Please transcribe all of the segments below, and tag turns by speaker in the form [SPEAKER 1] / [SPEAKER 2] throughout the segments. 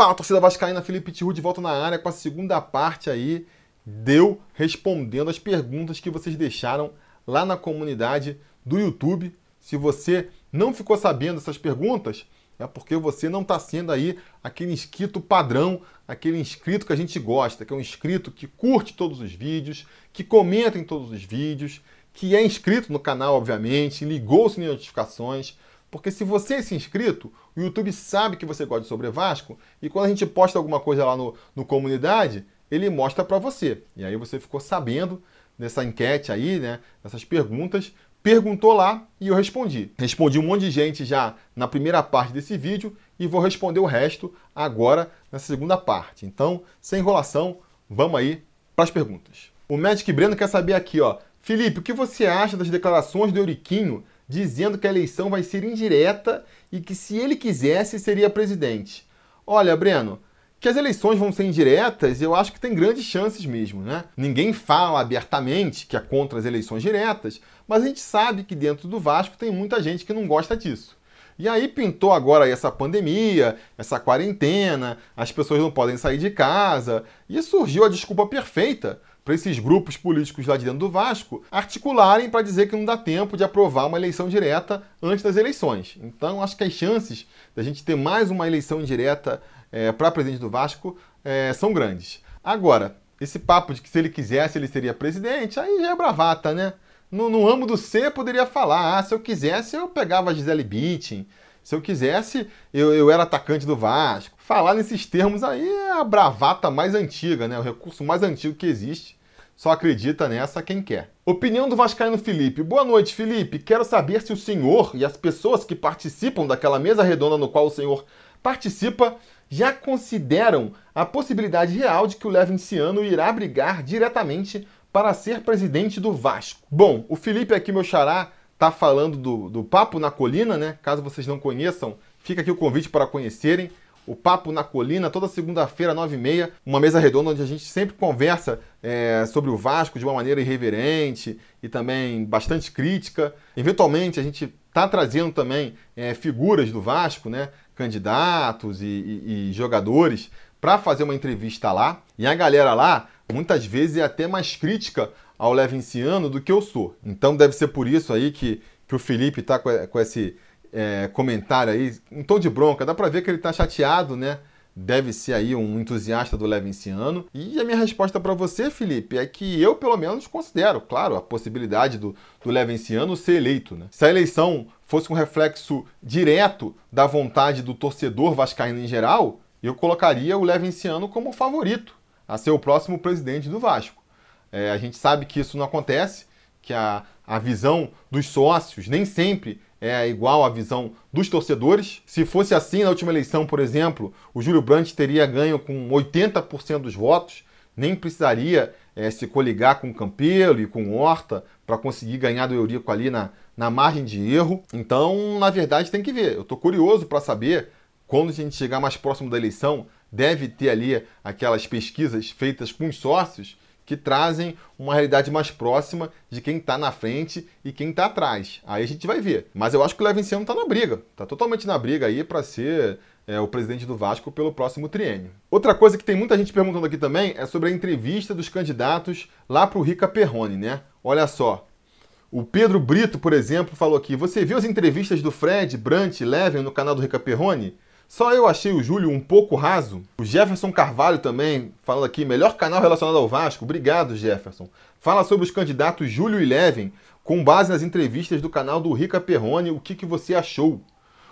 [SPEAKER 1] Fala, torcida vascaína, Felipe Tiru de volta na área com a segunda parte aí, deu respondendo as perguntas que vocês deixaram lá na comunidade do YouTube. Se você não ficou sabendo dessas perguntas, é porque você não está sendo aí aquele inscrito padrão, aquele inscrito que a gente gosta, que é um inscrito que curte todos os vídeos, que comenta em todos os vídeos, que é inscrito no canal, obviamente, ligou o sininho de notificações, porque se você é inscrito, o YouTube sabe que você gosta de sobre Vasco e quando a gente posta alguma coisa lá no, no comunidade, ele mostra para você. E aí você ficou sabendo dessa enquete aí, né, dessas perguntas, perguntou lá e eu respondi. Respondi um monte de gente já na primeira parte desse vídeo e vou responder o resto agora na segunda parte. Então, sem enrolação, vamos aí para as perguntas. O Magic Breno quer saber aqui, ó, Felipe, o que você acha das declarações do Euriquinho dizendo que a eleição vai ser indireta e que se ele quisesse seria presidente? Olha, Breno, que as eleições vão ser indiretas, eu acho que tem grandes chances mesmo, né? Ninguém fala abertamente que é contra as eleições diretas, mas a gente sabe que dentro do Vasco tem muita gente que não gosta disso. E aí pintou agora essa pandemia, essa quarentena, as pessoas não podem sair de casa, e surgiu a desculpa perfeita para esses grupos políticos lá de dentro do Vasco articularem para dizer que não dá tempo de aprovar uma eleição direta antes das eleições. Então, acho que as chances da gente ter mais uma eleição indireta é, para presidente do Vasco é, são grandes. Agora, esse papo de que se ele quisesse ele seria presidente, aí já é bravata, né? No, no âmbito do C poderia falar, ah, se eu quisesse eu pegava a Gisele Bündchen, se eu quisesse eu, eu era atacante do Vasco. Falar nesses termos aí é a bravata mais antiga, né? O recurso mais antigo que existe. Só acredita nessa quem quer. Opinião do Vascaíno Felipe. Boa noite, Felipe. Quero saber se o senhor e as pessoas que participam daquela mesa redonda no qual o senhor participa já consideram a possibilidade real de que o Levinciano irá brigar diretamente para ser presidente do Vasco. Bom, o Felipe aqui, meu xará, tá falando do, do Papo na Colina, né? Caso vocês não conheçam, fica aqui o convite para conhecerem. O Papo na Colina, toda segunda-feira, 9h30, uma mesa redonda onde a gente sempre conversa é, sobre o Vasco de uma maneira irreverente e também bastante crítica. Eventualmente, a gente está trazendo também é, figuras do Vasco, né? candidatos e, e, e jogadores para fazer uma entrevista lá. E a galera lá, muitas vezes, é até mais crítica ao Levinciano do que eu sou. Então deve ser por isso aí que, que o Felipe está com, com, esse é, comentário aí, um tom de bronca. Dá para ver que ele está chateado, né? Deve ser aí um entusiasta do Levinciano. E a minha resposta para você, Felipe, é que eu, pelo menos, considero, claro, a possibilidade do, do Levinciano ser eleito. Né? Se a eleição fosse um reflexo direto da vontade do torcedor vascaíno em geral, eu colocaria o Levinciano como favorito a ser o próximo presidente do Vasco. É, a gente sabe que isso não acontece, que a, a visão dos sócios nem sempre é igual à visão dos torcedores. Se fosse assim na última eleição, por exemplo, o Júlio Brandt teria ganho com 80% dos votos, nem precisaria é, se coligar com o Campelo e com o Horta para conseguir ganhar do Eurico ali na, na margem de erro. Então, na verdade, tem que ver. Eu estou curioso para saber quando a gente chegar mais próximo da eleição, deve ter ali aquelas pesquisas feitas com os sócios que trazem uma realidade mais próxima de quem está na frente e quem está atrás. Aí a gente vai ver. Mas eu acho que o Levinciano está na briga, está totalmente na briga aí para ser é, o presidente do Vasco pelo próximo triênio. Outra coisa que tem muita gente perguntando aqui também é sobre a entrevista dos candidatos lá para o Rica Perrone, né? Olha só, o Pedro Brito, por exemplo, falou aqui: Você viu as entrevistas do Fred, Brant e Leven no canal do Rica Perrone? Só eu achei o Júlio um pouco raso. O Jefferson Carvalho também, falando aqui, melhor canal relacionado ao Vasco. Obrigado, Jefferson. Fala sobre os candidatos Júlio e Leven, com base nas entrevistas do canal do Rica Perrone, o que, que você achou?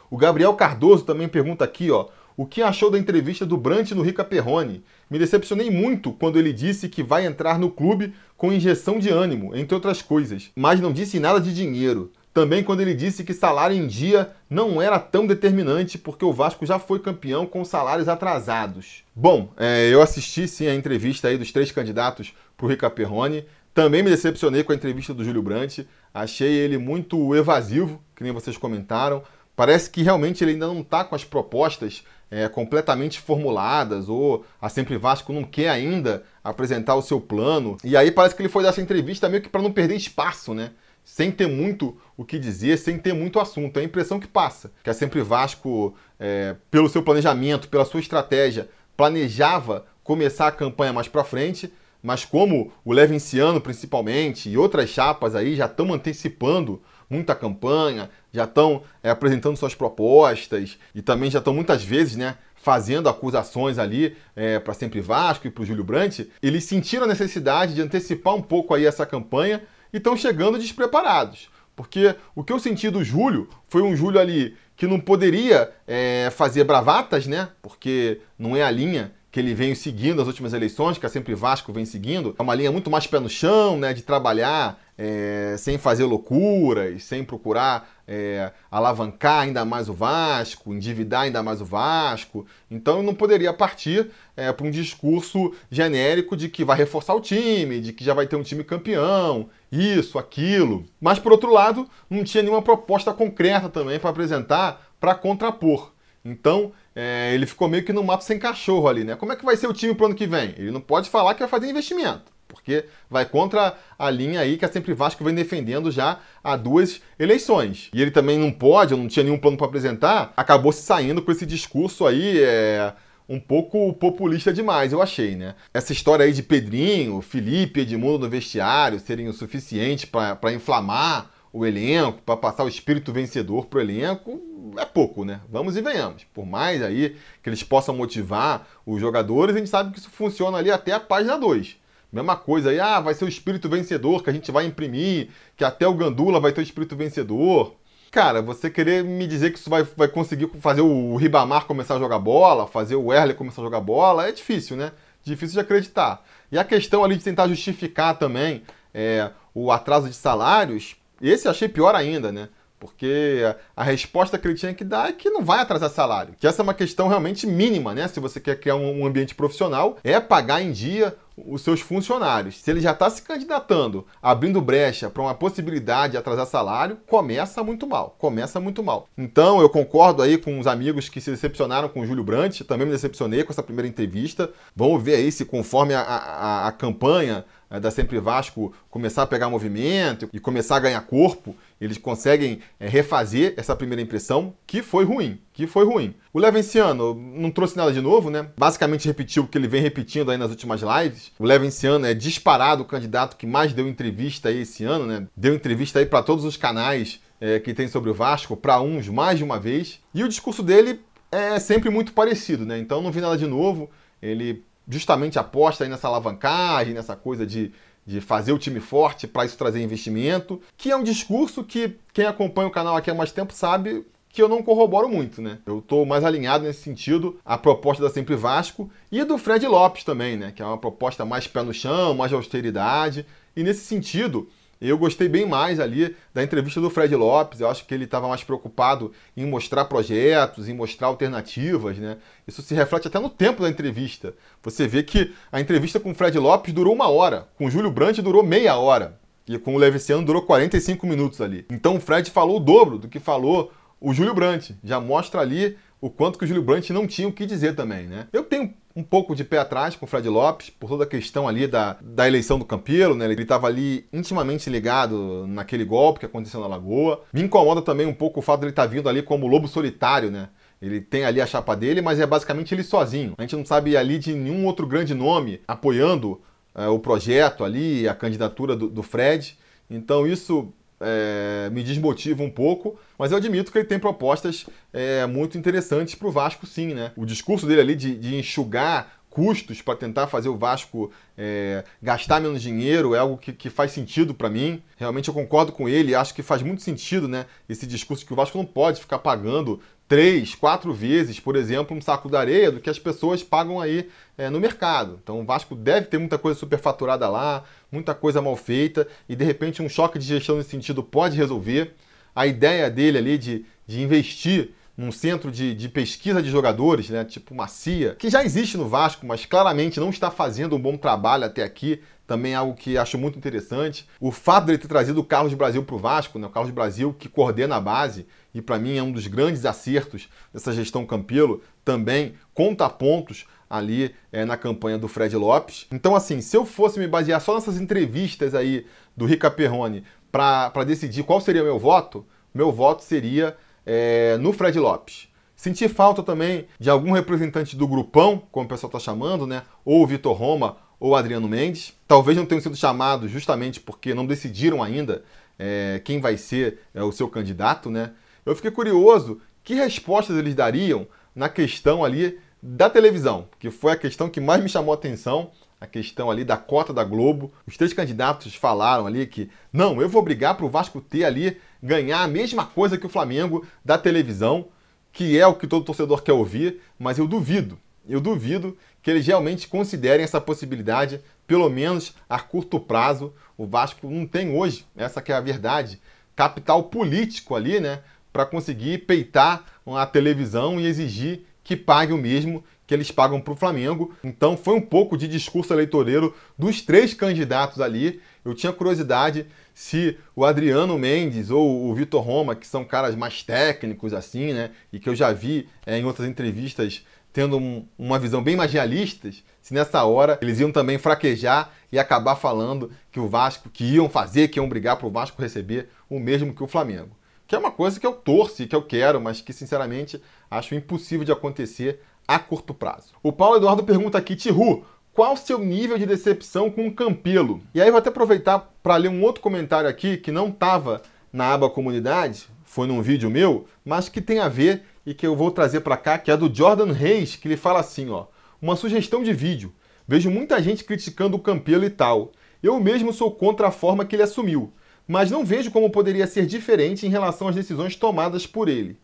[SPEAKER 1] O Gabriel Cardoso também pergunta aqui, ó. O que achou da entrevista do Brant no Rica Perrone? Me decepcionei muito quando ele disse que vai entrar no clube com injeção de ânimo, entre outras coisas, mas não disse nada de dinheiro. Também quando ele disse que salário em dia não era tão determinante porque o Vasco já foi campeão com salários atrasados. Bom, é, eu assisti sim a entrevista aí dos três candidatos para o Rica Perrone. Também me decepcionei com a entrevista do Júlio Brandt. Achei ele muito evasivo, que nem vocês comentaram. Parece que realmente ele ainda não está com as propostas é, completamente formuladas, ou a Sempre Vasco não quer ainda apresentar o seu plano. E aí parece que ele foi dar essa entrevista meio que para não perder espaço, né? Sem ter muito o que dizer, sem ter muito assunto. É a impressão que passa. Que é sempre Vasco, é, pelo seu planejamento, pela sua estratégia, planejava começar a campanha mais para frente, mas como o Levinciano principalmente e outras chapas aí já estão antecipando muita campanha, já estão é, apresentando suas propostas e também já estão muitas vezes, né, fazendo acusações ali é, para sempre Vasco e para o Júlio Brandt, eles sentiram a necessidade de antecipar um pouco aí essa campanha estão chegando despreparados. Porque o que eu senti do Júlio foi um Júlio ali que não poderia é, fazer bravatas, né? Porque não é a linha que ele vem seguindo as últimas eleições, que a Sempre Vasco vem seguindo. É uma linha muito mais pé no chão, né? De trabalhar é, sem fazer loucuras, sem procurar é, alavancar ainda mais o Vasco, endividar ainda mais o Vasco. Então não poderia partir é, para um discurso genérico de que vai reforçar o time, de que já vai ter um time campeão, isso, aquilo. Mas por outro lado, não tinha nenhuma proposta concreta também para apresentar para contrapor. Então, é, ele ficou meio que no mato sem cachorro ali, né? Como é que vai ser o time pro ano que vem? Ele não pode falar que vai fazer investimento porque vai contra a linha aí que a Sempre Vasco vem defendendo já há duas eleições. E ele também não pode, não tinha nenhum plano para apresentar, acabou se saindo com esse discurso aí é, um pouco populista demais, eu achei, né? Essa história aí de Pedrinho, Felipe, Edmundo no vestiário serem o suficiente para inflamar o elenco, para passar o espírito vencedor pro elenco, é pouco, né? Vamos e venhamos. Por mais aí que eles possam motivar os jogadores, a gente sabe que isso funciona ali até a página 2. Mesma coisa aí, ah, vai ser o espírito vencedor que a gente vai imprimir, que até o Gandula vai ter o espírito vencedor. Cara, você querer me dizer que isso vai, vai conseguir fazer o Ribamar começar a jogar bola, fazer o Erle começar a jogar bola, é difícil, né? Difícil de acreditar. E a questão ali de tentar justificar também é, o atraso de salários, esse achei pior ainda, né? Porque a resposta que ele tinha que dar é que não vai atrasar salário. Que essa é uma questão realmente mínima, né? Se você quer criar um ambiente profissional, é pagar em dia os seus funcionários. Se ele já está se candidatando, abrindo brecha para uma possibilidade de atrasar salário, começa muito mal. Começa muito mal. Então, eu concordo aí com os amigos que se decepcionaram com o Júlio Brandt. Também me decepcionei com essa primeira entrevista. Vamos ver aí se, conforme a, a, a campanha é, da Sempre Vasco começar a pegar movimento e começar a ganhar corpo, eles conseguem é, refazer essa primeira impressão, que foi ruim, que foi ruim. O Levenciano não trouxe nada de novo, né? Basicamente repetiu o que ele vem repetindo aí nas últimas lives. O Levenciano é disparado o candidato que mais deu entrevista aí esse ano, né? Deu entrevista aí para todos os canais é, que tem sobre o Vasco, para uns mais de uma vez. E o discurso dele é sempre muito parecido, né? Então não vi nada de novo. Ele justamente aposta aí nessa alavancagem, nessa coisa de, de fazer o time forte para isso trazer investimento, que é um discurso que quem acompanha o canal aqui há mais tempo sabe que eu não corroboro muito, né? Eu estou mais alinhado nesse sentido à proposta da Sempre Vasco e do Fred Lopes também, né? Que é uma proposta mais pé no chão, mais de austeridade. E nesse sentido, eu gostei bem mais ali da entrevista do Fred Lopes. Eu acho que ele estava mais preocupado em mostrar projetos, em mostrar alternativas, né? Isso se reflete até no tempo da entrevista. Você vê que a entrevista com o Fred Lopes durou uma hora, com o Júlio Brandt durou meia hora. E com o Leviciano durou 45 minutos ali. Então o Fred falou o dobro do que falou o Júlio Brandt. Já mostra ali o quanto que o Júlio Brandt não tinha o que dizer também, né? Eu tenho um pouco de pé atrás com o Fred Lopes, por toda a questão ali da, da eleição do Campelo, né? Ele estava ali intimamente ligado naquele golpe que aconteceu na Lagoa. Me incomoda também um pouco o fato de ele estar tá vindo ali como lobo solitário, né? Ele tem ali a chapa dele, mas é basicamente ele sozinho. A gente não sabe ali de nenhum outro grande nome apoiando é, o projeto ali, a candidatura do, do Fred. Então isso é, me desmotiva um pouco, mas eu admito que ele tem propostas é, muito interessantes para o Vasco, sim. Né? O discurso dele ali de, de enxugar custos para tentar fazer o Vasco é, gastar menos dinheiro é algo que, que faz sentido para mim. Realmente eu concordo com ele, acho que faz muito sentido né, esse discurso que o Vasco não pode ficar pagando três, quatro vezes, por exemplo, um saco de areia do que as pessoas pagam aí é, no mercado. Então o Vasco deve ter muita coisa superfaturada lá, muita coisa mal feita, e de repente um choque de gestão nesse sentido pode resolver. A ideia dele ali de, de investir num centro de, de pesquisa de jogadores, né, tipo uma CIA, que já existe no Vasco, mas claramente não está fazendo um bom trabalho até aqui, também é algo que acho muito interessante. O fato dele ter trazido o Carlos Brasil para o Vasco, né, o Carlos Brasil que coordena a base, e para mim é um dos grandes acertos dessa gestão Campelo, também conta pontos ali é, na campanha do Fred Lopes. Então, assim, se eu fosse me basear só nessas entrevistas aí do Rica Perrone para decidir qual seria meu voto, meu voto seria é, no Fred Lopes. Senti falta também de algum representante do grupão, como o pessoal está chamando, né? Ou o Vitor Roma ou o Adriano Mendes. Talvez não tenham sido chamados justamente porque não decidiram ainda é, quem vai ser o seu candidato, né? Eu fiquei curioso que respostas eles dariam na questão ali da televisão, que foi a questão que mais me chamou a atenção, a questão ali da cota da Globo. Os três candidatos falaram ali que não, eu vou brigar para o Vasco ter ali ganhar a mesma coisa que o Flamengo da televisão, que é o que todo torcedor quer ouvir, mas eu duvido, eu duvido que eles realmente considerem essa possibilidade, pelo menos a curto prazo. O Vasco não tem hoje, essa que é a verdade, capital político ali, né, para conseguir peitar a televisão e exigir que pague o mesmo que eles pagam para o Flamengo. Então foi um pouco de discurso eleitoreiro dos três candidatos ali. Eu tinha curiosidade se o Adriano Mendes ou o Vitor Roma, que são caras mais técnicos assim, né, e que eu já vi é, em outras entrevistas tendo um, uma visão bem mais realista, se nessa hora eles iam também fraquejar e acabar falando que o Vasco, que iam fazer, que iam brigar para o Vasco receber o mesmo que o Flamengo. Que é uma coisa que eu torço e que eu quero, mas que sinceramente acho impossível de acontecer a curto prazo. O Paulo Eduardo pergunta aqui, Tihu, qual o seu nível de decepção com o Campelo? E aí vou até aproveitar para ler um outro comentário aqui que não estava na aba comunidade, foi num vídeo meu, mas que tem a ver e que eu vou trazer para cá, que é do Jordan Reis, que ele fala assim, ó, uma sugestão de vídeo. Vejo muita gente criticando o Campelo e tal. Eu mesmo sou contra a forma que ele assumiu, mas não vejo como poderia ser diferente em relação às decisões tomadas por ele.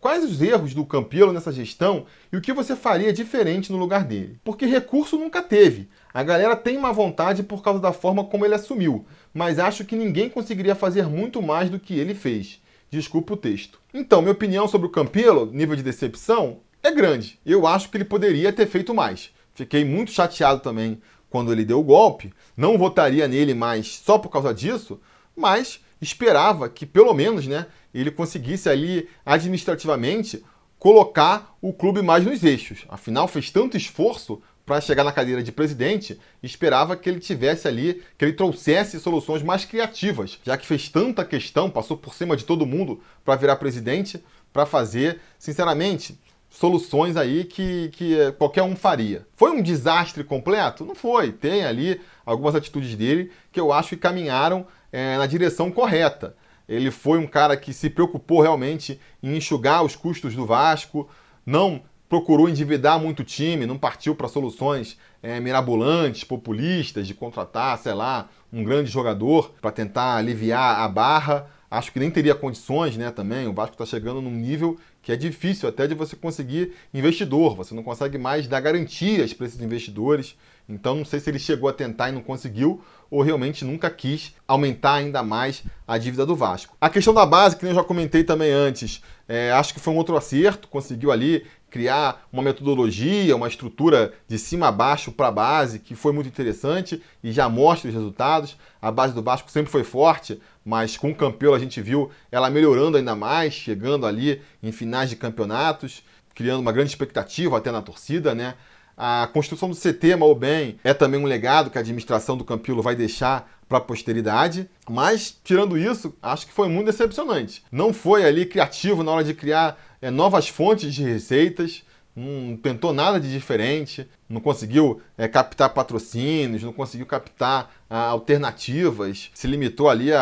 [SPEAKER 1] Quais os erros do Campelo nessa gestão e o que você faria diferente no lugar dele? Porque recurso nunca teve. A galera tem uma vontade por causa da forma como ele assumiu, mas acho que ninguém conseguiria fazer muito mais do que ele fez. Desculpa o texto. Então, minha opinião sobre o Campelo, nível de decepção, é grande. Eu acho que ele poderia ter feito mais. Fiquei muito chateado também quando ele deu o golpe. Não votaria nele mais só por causa disso, mas esperava que pelo menos, né, ele conseguisse ali administrativamente colocar o clube mais nos eixos. Afinal, fez tanto esforço para chegar na cadeira de presidente, esperava que ele tivesse ali, que ele trouxesse soluções mais criativas, já que fez tanta questão, passou por cima de todo mundo para virar presidente, para fazer, sinceramente, soluções aí que, que qualquer um faria. Foi um desastre completo? Não foi. Tem ali algumas atitudes dele que eu acho que caminharam é, na direção correta. Ele foi um cara que se preocupou realmente em enxugar os custos do Vasco, não procurou endividar muito o time, não partiu para soluções é, mirabolantes, populistas, de contratar, sei lá, um grande jogador para tentar aliviar a barra. Acho que nem teria condições, né, também. O Vasco está chegando num nível que é difícil até de você conseguir investidor. Você não consegue mais dar garantias para esses investidores. Então não sei se ele chegou a tentar e não conseguiu, ou realmente nunca quis aumentar ainda mais a dívida do Vasco. A questão da base, que eu já comentei também antes, é, acho que foi um outro acerto, conseguiu ali criar uma metodologia, uma estrutura de cima a baixo para a base, que foi muito interessante e já mostra os resultados. A base do Vasco sempre foi forte, mas com o Campelo a gente viu ela melhorando ainda mais, chegando ali em finais de campeonatos, criando uma grande expectativa até na torcida, né? A construção do CT, mal ou bem, é também um legado que a administração do Campilo vai deixar para a posteridade, mas tirando isso, acho que foi muito decepcionante. Não foi ali criativo na hora de criar é, novas fontes de receitas, não tentou nada de diferente, não conseguiu é, captar patrocínios, não conseguiu captar ah, alternativas, se limitou ali a,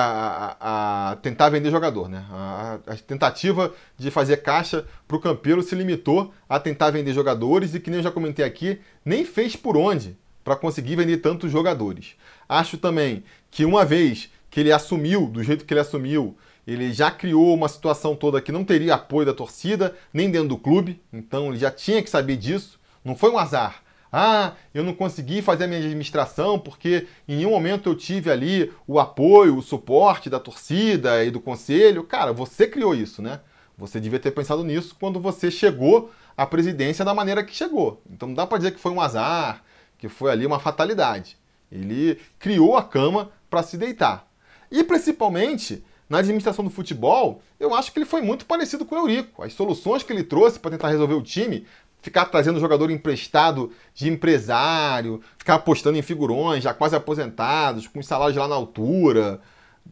[SPEAKER 1] a, a, tentar vender jogador. Né? A, a tentativa de fazer caixa para o Campeiro se limitou a tentar vender jogadores e, que nem eu já comentei aqui, nem fez por onde para conseguir vender tantos jogadores. Acho também que uma vez que ele assumiu, do jeito que ele assumiu, ele já criou uma situação toda que não teria apoio da torcida, nem dentro do clube, então ele já tinha que saber disso. Não foi um azar. Ah, eu não consegui fazer a minha administração porque em nenhum momento eu tive ali o apoio, o suporte da torcida e do conselho. Cara, você criou isso, né? Você devia ter pensado nisso quando você chegou à presidência da maneira que chegou. Então não dá para dizer que foi um azar, que foi ali uma fatalidade. Ele criou a cama para se deitar. E principalmente na administração do futebol, eu acho que ele foi muito parecido com o Eurico. As soluções que ele trouxe para tentar resolver o time, ficar trazendo jogador emprestado de empresário, ficar apostando em figurões já quase aposentados, com salários lá na altura,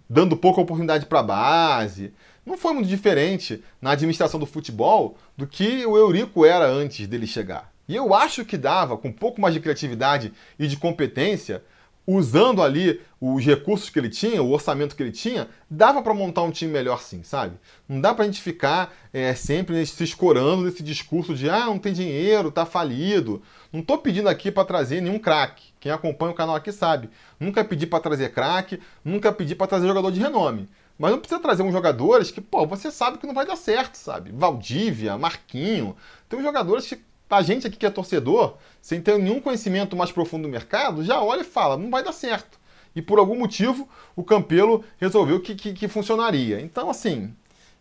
[SPEAKER 1] dando pouca oportunidade para a base. Não foi muito diferente na administração do futebol do que o Eurico era antes dele chegar. E eu acho que dava, com um pouco mais de criatividade e de competência, usando ali os recursos que ele tinha, o orçamento que ele tinha, dava para montar um time melhor sim, sabe? Não dá para a gente ficar é, sempre se escorando nesse discurso de ah, não tem dinheiro, tá falido. Não estou pedindo aqui para trazer nenhum craque. Quem acompanha o canal aqui sabe. Nunca pedi para trazer craque, nunca pedi para trazer jogador de renome. Mas não precisa trazer uns jogadores que, pô, você sabe que não vai dar certo, sabe? Valdívia, Marquinho. Tem uns jogadores que a gente aqui que é torcedor, sem ter nenhum conhecimento mais profundo do mercado, já olha e fala, não vai dar certo. E por algum motivo, o Campelo resolveu que, que, que funcionaria. Então, assim,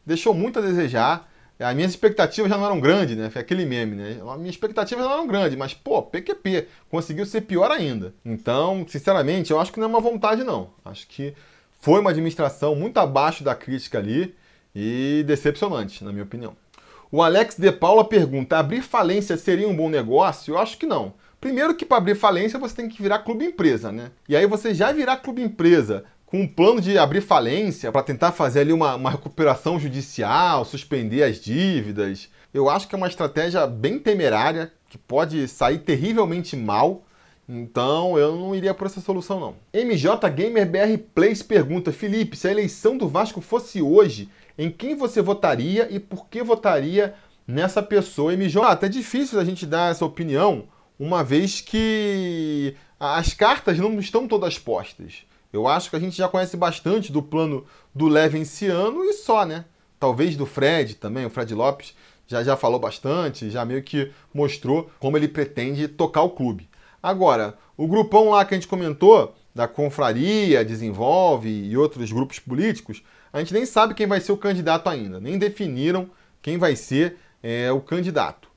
[SPEAKER 1] deixou muito a desejar. As minhas expectativas já não eram grandes, né? Foi aquele meme, né? As minhas expectativas não eram grandes, mas, pô, PQP conseguiu ser pior ainda. Então, sinceramente, eu acho que não é uma vontade, não. Acho que foi uma administração muito abaixo da crítica ali e decepcionante, na minha opinião. O Alex De Paula pergunta: abrir falência seria um bom negócio? Eu acho que não. Primeiro que para abrir falência você tem que virar clube empresa, né? E aí você já virar clube empresa com um plano de abrir falência para tentar fazer ali uma, uma recuperação judicial, suspender as dívidas. Eu acho que é uma estratégia bem temerária, que pode sair terrivelmente mal. Então eu não iria por essa solução, não. MJ Gamer BR Plays pergunta: Felipe, se a eleição do Vasco fosse hoje, em quem você votaria e por que votaria nessa pessoa. E me ah, até difícil a gente dar essa opinião, uma vez que as cartas não estão todas postas. Eu acho que a gente já conhece bastante do plano do Leve esse ano e só, né? Talvez do Fred também, o Fred Lopes já, já falou bastante, já meio que mostrou como ele pretende tocar o clube. Agora, o grupão lá que a gente comentou, da Confraria, Desenvolve e outros grupos políticos, a gente nem sabe quem vai ser o candidato ainda, nem definiram quem vai ser é, o candidato.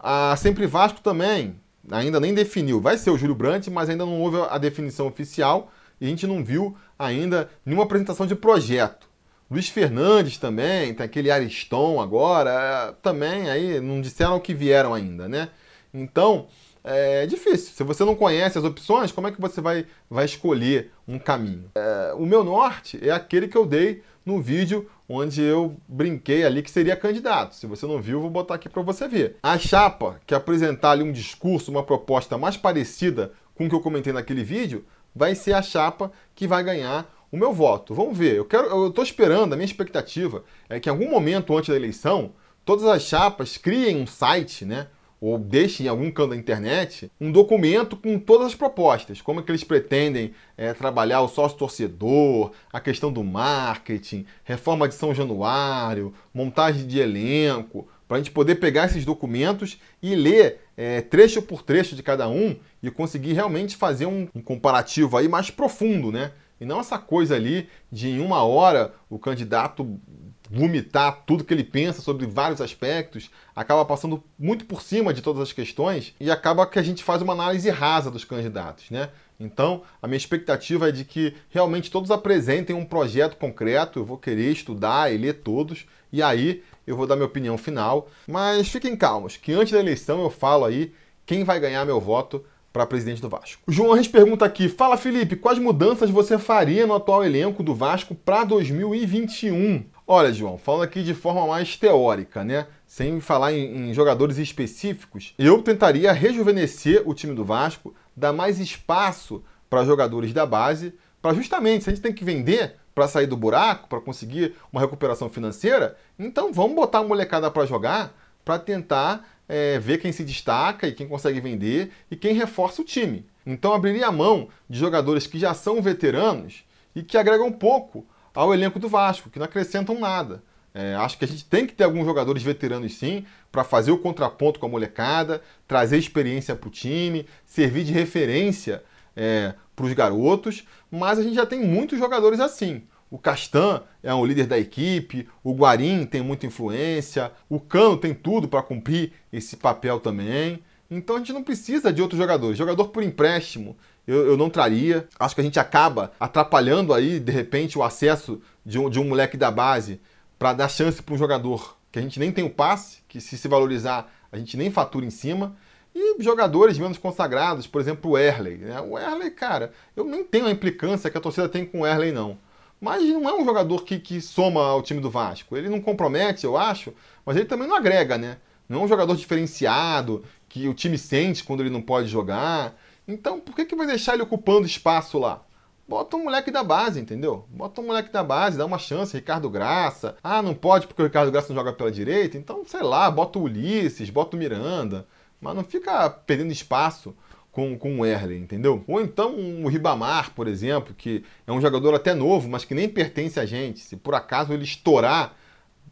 [SPEAKER 1] A Sempre Vasco também ainda nem definiu, vai ser o Júlio Brandt, mas ainda não houve a definição oficial e a gente não viu ainda nenhuma apresentação de projeto. Luiz Fernandes também, tem aquele Ariston agora, também aí não disseram que vieram ainda, né? Então, é difícil. Se você não conhece as opções, como é que você vai, vai escolher um caminho? É, o meu norte é aquele que eu dei no vídeo onde eu brinquei ali que seria candidato. Se você não viu, vou botar aqui para você ver. A chapa que apresentar ali um discurso, uma proposta mais parecida com o que eu comentei naquele vídeo, vai ser a chapa que vai ganhar o meu voto. Vamos ver. Eu quero, eu estou esperando. A minha expectativa é que em algum momento antes da eleição todas as chapas criem um site, né? Ou deixe em algum canto da internet um documento com todas as propostas, como é que eles pretendem é, trabalhar o sócio torcedor, a questão do marketing, reforma de São Januário, montagem de elenco, para a gente poder pegar esses documentos e ler é, trecho por trecho de cada um e conseguir realmente fazer um, um comparativo aí mais profundo, né? E não essa coisa ali de em uma hora o candidato vomitar tudo que ele pensa sobre vários aspectos, acaba passando muito por cima de todas as questões e acaba que a gente faz uma análise rasa dos candidatos, né? Então, a minha expectativa é de que realmente todos apresentem um projeto concreto, eu vou querer estudar e ler todos, e aí eu vou dar minha opinião final. Mas fiquem calmos, que antes da eleição eu falo aí quem vai ganhar meu voto para presidente do Vasco. O João Reis pergunta aqui: Fala Felipe, quais mudanças você faria no atual elenco do Vasco para 2021? Olha, João, falando aqui de forma mais teórica, né? Sem falar em, em, jogadores específicos, eu tentaria rejuvenescer o time do Vasco, dar mais espaço para jogadores da base, para justamente, se a gente tem que vender para sair do buraco, para conseguir uma recuperação financeira, então vamos botar a molecada para jogar, para tentar é, ver quem se destaca e quem consegue vender e quem reforça o time. Então abriria a mão de jogadores que já são veteranos e que agregam pouco ao elenco do Vasco, que não acrescentam nada. É, acho que a gente tem que ter alguns jogadores veteranos sim, para fazer o contraponto com a molecada, trazer experiência para o time, servir de referência é, para os garotos, mas a gente já tem muitos jogadores assim. O Castan é um líder da equipe, o Guarim tem muita influência, o Cano tem tudo para cumprir esse papel também. Então a gente não precisa de outros jogadores. Jogador por empréstimo, eu, eu não traria. Acho que a gente acaba atrapalhando aí, de repente, o acesso de um, de um moleque da base para dar chance para um jogador que a gente nem tem o passe, que se se valorizar a gente nem fatura em cima. E jogadores menos consagrados, por exemplo, o Erley. Né? O Erley, cara, eu nem tenho a implicância que a torcida tem com o Erley, não. mas não é um jogador que, que soma ao time do Vasco. Ele não compromete, eu acho, mas ele também não agrega, né? Não é um jogador diferenciado, que o time sente quando ele não pode jogar. Então, por que, que vai deixar ele ocupando espaço lá? Bota um moleque da base, entendeu? Bota um moleque da base, dá uma chance, Ricardo Graça. Ah, não pode porque o Ricardo Graça não joga pela direita? Então, sei lá, bota o Ulisses, bota o Miranda. Mas não fica perdendo espaço com, com o Erlen, entendeu? Ou então o Ribamar, por exemplo, que é um jogador até novo, mas que nem pertence a gente. Se por acaso ele estourar,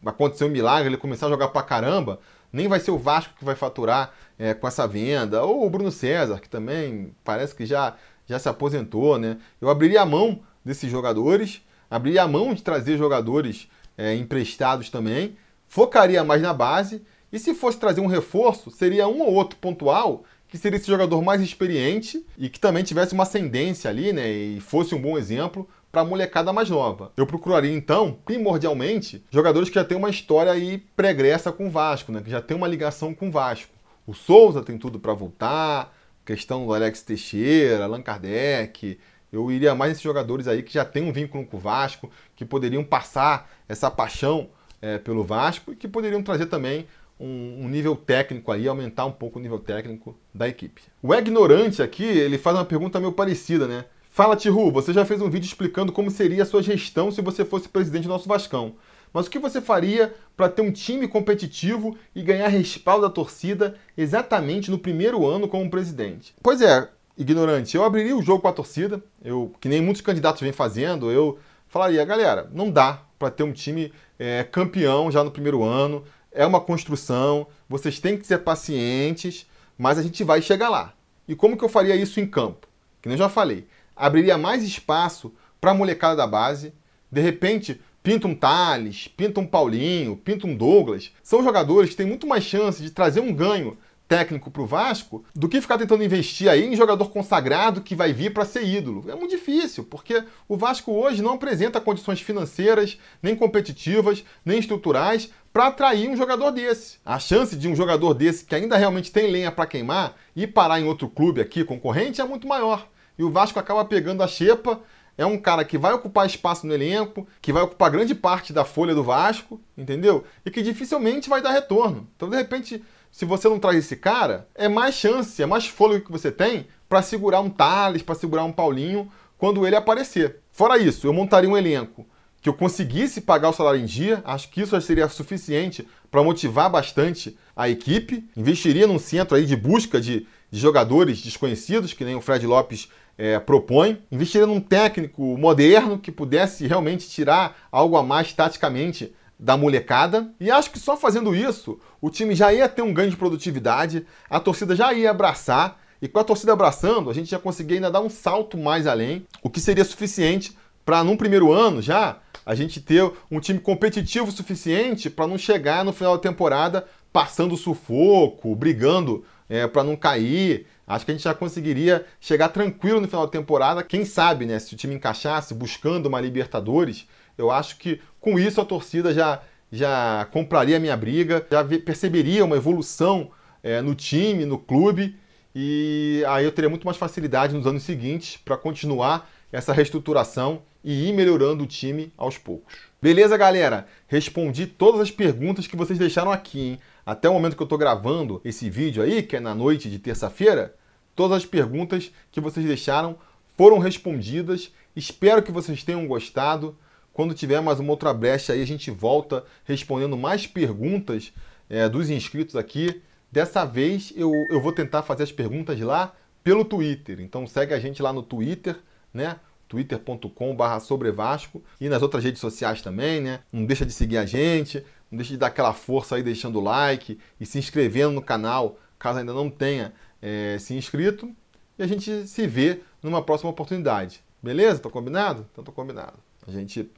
[SPEAKER 1] acontecer um milagre, ele começar a jogar pra caramba, nem vai ser o Vasco que vai faturar é, com essa venda. Ou o Bruno César, que também parece que já já se aposentou, né? Eu abriria a mão desses jogadores, abriria a mão de trazer jogadores é, emprestados também, focaria mais na base, e se fosse trazer um reforço, seria um ou outro pontual que seria esse jogador mais experiente e que também tivesse uma ascendência ali, né? E fosse um bom exemplo para a molecada mais nova. Eu procuraria então, primordialmente, jogadores que já têm uma história aí pregressa com o Vasco, né? Que já tem uma ligação com o Vasco. O Souza tem tudo para voltar, questão do Alex Teixeira, Allan Kardec. Eu iria mais nesses jogadores aí que já têm um vínculo com o Vasco, que poderiam passar essa paixão é, pelo Vasco e que poderiam trazer também um, um, nível técnico aí, aumentar um pouco o nível técnico da equipe. O ignorante aqui, ele faz uma pergunta meio parecida, né? Fala, Tihu, você já fez um vídeo explicando como seria a sua gestão se você fosse presidente do nosso Vascão. Mas o que você faria para ter um time competitivo e ganhar respaldo da torcida exatamente no primeiro ano como presidente? Pois é, ignorante, eu abriria o jogo com a torcida, eu que nem muitos candidatos vêm fazendo, eu falaria, galera, não dá para ter um time é, campeão já no primeiro ano, é uma construção, vocês têm que ser pacientes, mas a gente vai chegar lá. E como que eu faria isso em campo? Que nem eu já falei, abriria mais espaço para a molecada da base, de repente pinta um Thales, pinta um Paulinho, pinta um Douglas, são jogadores que têm muito mais chance de trazer um ganho técnico para o Vasco do que ficar tentando investir aí em jogador consagrado que vai vir para ser ídolo. É muito difícil, porque o Vasco hoje não apresenta condições financeiras, nem competitivas, nem estruturais para atrair um jogador desse. A chance de um jogador desse que ainda realmente tem lenha para queimar e parar em outro clube aqui concorrente é muito maior. E o Vasco acaba pegando a xepa é um cara que vai ocupar espaço no elenco, que vai ocupar grande parte da folha do Vasco, entendeu? E que dificilmente vai dar retorno. Então, de repente, se você não traz esse cara, é mais chance, é mais fôlego que você tem para segurar um Thales, para segurar um Paulinho quando ele aparecer. Fora isso, eu montaria um elenco que eu conseguisse pagar o salário em dia, acho que isso seria suficiente para motivar bastante a equipe. Investiria num centro aí de busca de, de jogadores desconhecidos, que nem o Fred Lopes é, propõe, investiria num técnico moderno que pudesse realmente tirar algo a mais taticamente da molecada. E acho que só fazendo isso, o time já ia ter um ganho de produtividade, a torcida já ia abraçar, e com a torcida abraçando, a gente já conseguia ainda dar um salto mais além, o que seria suficiente para, num primeiro ano já, a gente ter um time competitivo suficiente para não chegar no final da temporada passando sufoco, brigando é, para não cair. Acho que a gente já conseguiria chegar tranquilo no final da temporada. Quem sabe, né? Se o time encaixasse buscando uma Libertadores, eu acho que com isso a torcida já, já compraria a minha briga, já perceberia uma evolução é, no time, no clube, e aí eu teria muito mais facilidade nos anos seguintes para continuar essa reestruturação e ir melhorando o time aos poucos. Beleza, galera? Respondi todas as perguntas que vocês deixaram aqui, hein? Até o momento que eu estou gravando esse vídeo aí, que é na noite de terça-feira, todas as perguntas que vocês deixaram foram respondidas. Espero que vocês tenham gostado. Quando tiver mais uma outra brecha aí, a gente volta respondendo mais perguntas é, dos inscritos aqui. Dessa vez eu, eu vou tentar fazer as perguntas lá pelo Twitter. Então segue a gente lá no Twitter, né? twitter.com.br sobre Vasco e nas outras redes sociais também, né? Não deixa de seguir a gente, não deixe de dar aquela força aí deixando o like e se inscrevendo no canal, caso ainda não tenha é, se inscrito. E a gente se vê numa próxima oportunidade. Beleza? Tô combinado? Então tô combinado. A gente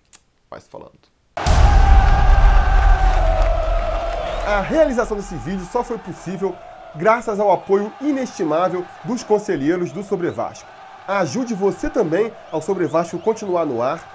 [SPEAKER 1] vai se falando. A realização desse vídeo só foi possível graças ao apoio inestimável dos conselheiros do Sobre Vasco. Ajude você também ao Sobre Vasco continuar no ar